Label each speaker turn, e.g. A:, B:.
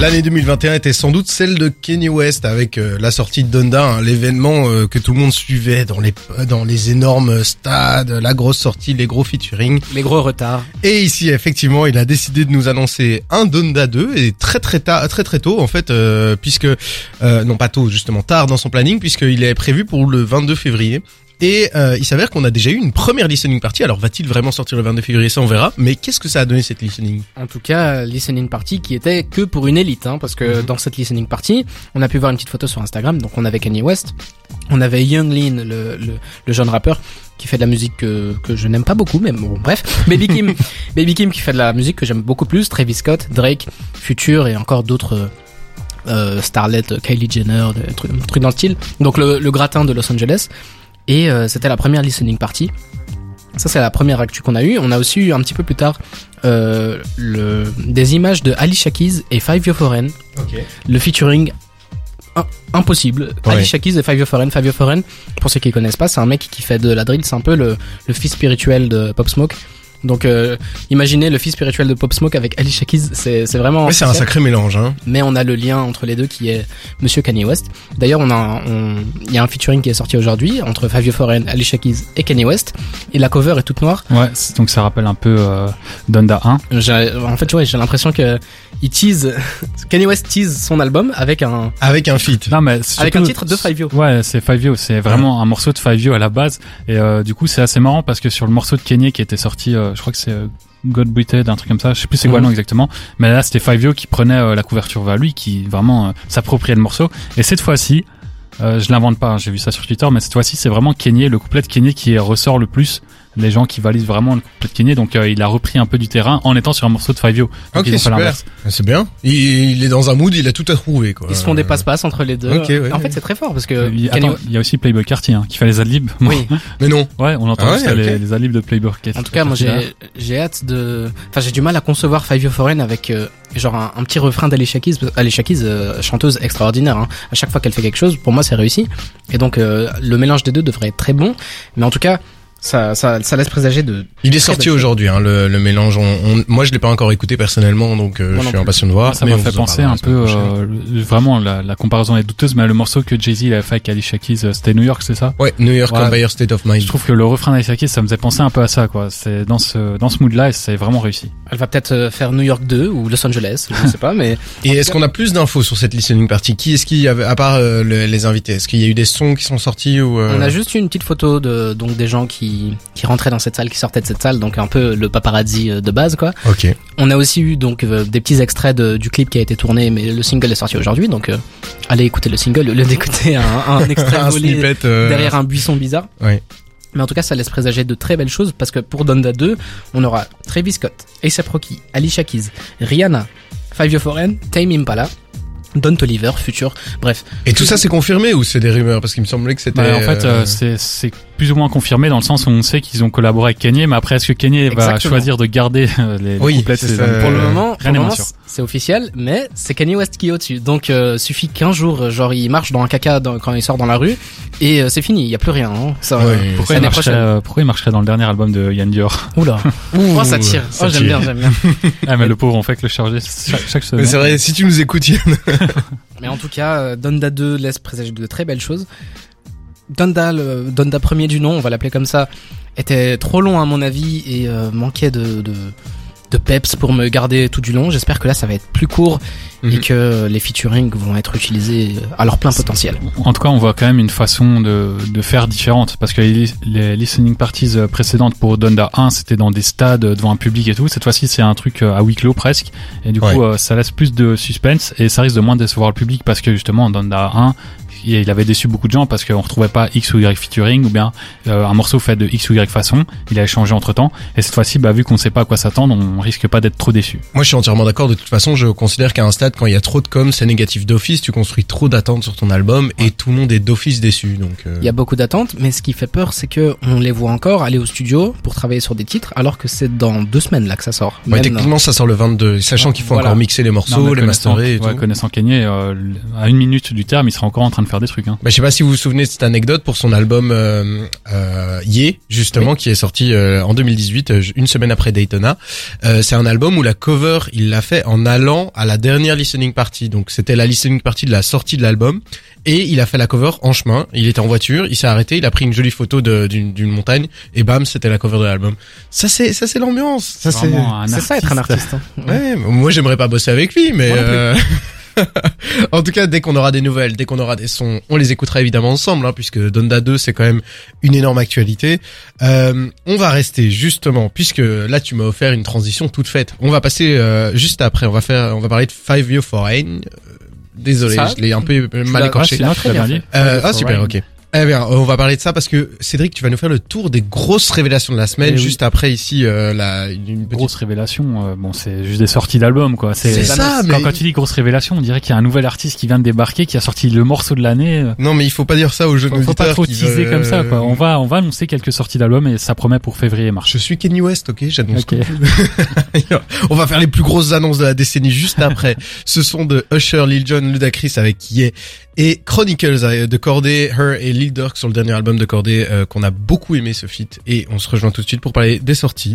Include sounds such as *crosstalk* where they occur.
A: L'année 2021 était sans doute celle de Kanye West avec euh, la sortie de Donda, hein, l'événement euh, que tout le monde suivait dans les dans les énormes stades, la grosse sortie, les gros featuring.
B: Les gros retards.
A: Et ici, effectivement, il a décidé de nous annoncer un Donda 2 et très très tard, très très tôt en fait, euh, puisque non pas tôt, justement tard dans son planning, puisqu'il est prévu pour le 22 février. Et euh, il s'avère qu'on a déjà eu une première listening party. Alors va-t-il vraiment sortir le 22 février? Ça on verra. Mais qu'est-ce que ça a donné cette listening?
B: En tout cas, listening party qui était que pour une élite, hein, parce que mhm. dans cette listening party, on a pu voir une petite photo sur Instagram. Donc on avait Kanye West, on avait Young Lean, le, le, le jeune rappeur qui fait de la musique que, que je n'aime pas beaucoup, mais bon bref. *laughs* Baby Kim, Baby Kim qui fait de la musique que j'aime beaucoup plus. Travis Scott, Drake, Future et encore d'autres. Euh, Starlet, Kylie Jenner, des trucs, trucs dans le style. Donc le, le gratin de Los Angeles. Et euh, c'était la première listening party. Ça, c'est la première actu qu'on a eue. On a aussi eu un petit peu plus tard euh, le, des images de Ali Shakiz et Five Yo Foreign. Le featuring impossible. Ali Shakiz et Five Yo Foreign. Five Yo Foreign, pour ceux qui connaissent pas, c'est un mec qui fait de la drill. C'est un peu le, le fils spirituel de Pop Smoke. Donc euh, imaginez le fils spirituel de Pop Smoke avec Ali Shakiz, c'est c'est vraiment.
A: c'est un sacré mélange. Hein.
B: Mais on a le lien entre les deux qui est Monsieur Kanye West. D'ailleurs, on a il y a un featuring qui est sorti aujourd'hui entre Fabio Foreign, Ali Shakiz et Kanye West. Et la cover est toute noire.
C: Ouais, donc ça rappelle un peu euh, Donda 1.
B: En fait, ouais, j'ai l'impression que il tease *laughs* Kanye West tease son album avec un
A: avec un feat.
B: Non mais avec un titre de Five
C: Ouais, c'est Five c'est vraiment un morceau de Five à la base et euh, du coup, c'est assez marrant parce que sur le morceau de Kanye qui était sorti euh, je crois que c'est euh, God Brited, un truc comme ça. Je sais plus c'est quoi le nom exactement. Mais là, c'était Five qui prenait euh, la couverture vers lui, qui vraiment s'appropriait le morceau. Et cette fois-ci, je l'invente pas, hein, j'ai vu ça sur Twitter, mais cette fois-ci, c'est vraiment Kenny, le couplet de Kenny qui ressort le plus les gens qui valident vraiment le couplet de Kenny. Donc euh, il a repris un peu du terrain en étant sur un morceau de Fivio.
A: Ok, super. C'est bien. Il, est dans un mood, il a tout à trouver. Quoi.
B: Ils se font des passe-passe entre les deux. en fait, c'est très fort parce que.
C: Il, il y a aussi Playboy Cartier hein, qui fait les adlibs.
B: Oui. *laughs*
A: Mais non.
C: Ouais, on entend ah les, les, adlibs de Playboy
B: Cartier. En tout cas, moi j'ai hâte de. Enfin, j'ai du mal à concevoir Fivio Foreign avec euh, genre un, petit refrain d'Alicia Keys. Alicia Keys, euh, chanteuse extraordinaire. Hein. À chaque fois qu'elle fait quelque chose, pour moi, c'est réussi. Et donc le mélange des deux devrait être très bon. Mais en tout cas ça, ça, ça laisse présager de.
A: Il est sorti aujourd'hui, hein, le, le mélange. On, moi, je l'ai pas encore écouté personnellement, donc euh, je suis impatient de voir.
C: Ça m'a fait penser un peu, euh, vraiment la, la, comparaison est douteuse, mais le morceau que Jay Z a fait avec Alicia Keys, euh, c'était New York, c'est ça?
A: Ouais, New York Empire State of Mind.
C: Je trouve que le refrain d'Alicia Keys, ça me faisait penser un peu à ça, quoi. C'est dans ce dans ce mood-là, et c'est vraiment réussi.
B: Elle va peut-être faire New York 2 ou Los Angeles, je sais pas, mais. *laughs*
A: Et est-ce qu'on a plus d'infos sur cette listening party? Qui est-ce qui, à part les invités, est-ce qu'il y a eu des sons qui sont sortis ou
B: On a juste une petite photo de donc des gens qui qui rentraient dans cette salle, qui sortait de cette salle, donc un peu le paparazzi euh, de base, quoi.
A: Ok.
B: On a aussi eu donc euh, des petits extraits du clip qui a été tourné, mais le single est sorti aujourd'hui, donc euh, allez écouter le single au lieu d'écouter un, un *laughs* extrait derrière un buisson bizarre.
A: Ouais.
B: Mais en tout cas, ça laisse présager de très belles choses parce que pour Donda 2, on aura Travis Scott, A$AP Rocky, Alicia Keys, Rihanna, Five Foreign, Tame Impala, Don Toliver, futur, bref.
A: Et tout ça c'est confirmé ou c'est des rumeurs? Parce qu'il me semblait que c'était...
C: Bah, en fait, euh, c'est plus ou moins confirmé dans le sens où on sait qu'ils ont collaboré avec Kanye, mais après est-ce que Kanye va choisir de garder euh, les,
A: oui,
B: Pour le moment, c'est officiel, mais c'est Kanye West qui est au-dessus. Donc euh, suffit qu'un jour, genre il marche dans un caca quand il sort dans la rue et euh, c'est fini, il y a plus rien. Hein.
C: Ça, pourquoi, il marcherait, pourquoi il marcherait dans le dernier album de Yann Dior
B: Oula, *laughs* oh, ça tire. oh j'aime bien, j'aime bien. *laughs*
C: ah mais le pauvre on fait que le charger chaque, semaine.
A: C'est vrai, si tu nous écoutes Yann. *laughs*
B: mais en tout cas, Donda 2 laisse présager de très belles choses. Donda, le Donda premier du nom, on va l'appeler comme ça, était trop long à mon avis et euh, manquait de, de, de, peps pour me garder tout du long. J'espère que là ça va être plus court et mhm. que les featuring vont être utilisés à leur plein potentiel.
C: En tout cas, on voit quand même une façon de, de faire différente parce que les, les, listening parties précédentes pour Donda 1, c'était dans des stades devant un public et tout. Cette fois-ci, c'est un truc à huis clos presque et du coup, euh, ça laisse plus de suspense et ça risque de moins décevoir le public parce que justement, Donda 1, il avait déçu beaucoup de gens parce qu'on retrouvait pas X ou Y featuring ou bien euh, un morceau fait de X ou Y façon. Il a changé entre temps. Et cette fois-ci, bah, vu qu'on sait pas à quoi s'attendre, on risque pas d'être trop déçu.
A: Moi, je suis entièrement d'accord. De toute façon, je considère qu'à un stade, quand il y a trop de com, c'est négatif d'office. Tu construis trop d'attentes sur ton album et tout le monde est d'office déçu. Donc,
B: euh. il y a beaucoup d'attentes, mais ce qui fait peur, c'est que on les voit encore aller au studio pour travailler sur des titres, alors que c'est dans deux semaines là que ça sort.
A: Ouais, techniquement, ça sort le 22, sachant qu'il faut encore mixer les morceaux, les masterer et
C: ouais, Connaissant Kanye, euh, à une minute du terme, il sera encore en train de faire faire des trucs. Hein.
A: Bah, je sais pas si vous vous souvenez de cette anecdote pour son album euh, euh, Ye, justement, qui est sorti euh, en 2018, euh, une semaine après Daytona. Euh, c'est un album où la cover, il l'a fait en allant à la dernière listening party. Donc c'était la listening party de la sortie de l'album. Et il a fait la cover en chemin. Il était en voiture, il s'est arrêté, il a pris une jolie photo d'une montagne et bam, c'était la cover de l'album. Ça c'est ça c'est l'ambiance. Ça C'est
B: ça être un artiste. hein.
A: Ouais, moi j'aimerais pas bosser avec lui, mais *laughs* *laughs* En tout cas, dès qu'on aura des nouvelles, dès qu'on aura des sons, on les écoutera évidemment ensemble, hein, puisque Donda 2 c'est quand même une énorme actualité. Euh, on va rester justement, puisque là tu m'as offert une transition toute faite. On va passer euh, juste après, on va faire, on va parler de Five Year Foreign. Euh, Désolé,
B: Ça,
A: je l'ai un peu mal écorché.
C: Ah, dit.
A: Euh, ah super, ok. Eh bien, on va parler de ça parce que Cédric, tu vas nous faire le tour des grosses révélations de la semaine.
C: Eh oui.
A: juste après ici, euh, la, une petite
C: Grosse révélation, euh, bon c'est juste des sorties d'albums quoi.
A: C'est ça,
C: quand,
A: mais-
C: quand tu dis grosse révélation, on dirait qu'il y a un nouvel artiste qui vient de débarquer, qui a sorti le morceau de l'année.
A: Non, mais il faut pas dire ça aux jeunes
C: Faut, faut pas
A: auditeurs
C: trop
A: qui
C: teaser comme ça quoi.
A: euh,
C: On va on va annoncer quelques sorties d'albums et ça promet pour février et mars.
A: Je suis Kenny West, ok J'annonce
C: Ok.
A: tout. *laughs* On va faire les plus grosses annonces de la décennie juste après. Ce sont de Usher, Lil Jon, Ludacris avec Ye et Chronicles euh, de Cordé, Her et Lil Durk sur le dernier album de Cordé euh, qu'on a beaucoup aimé ce feat. Et on se rejoint tout de suite pour parler des sorties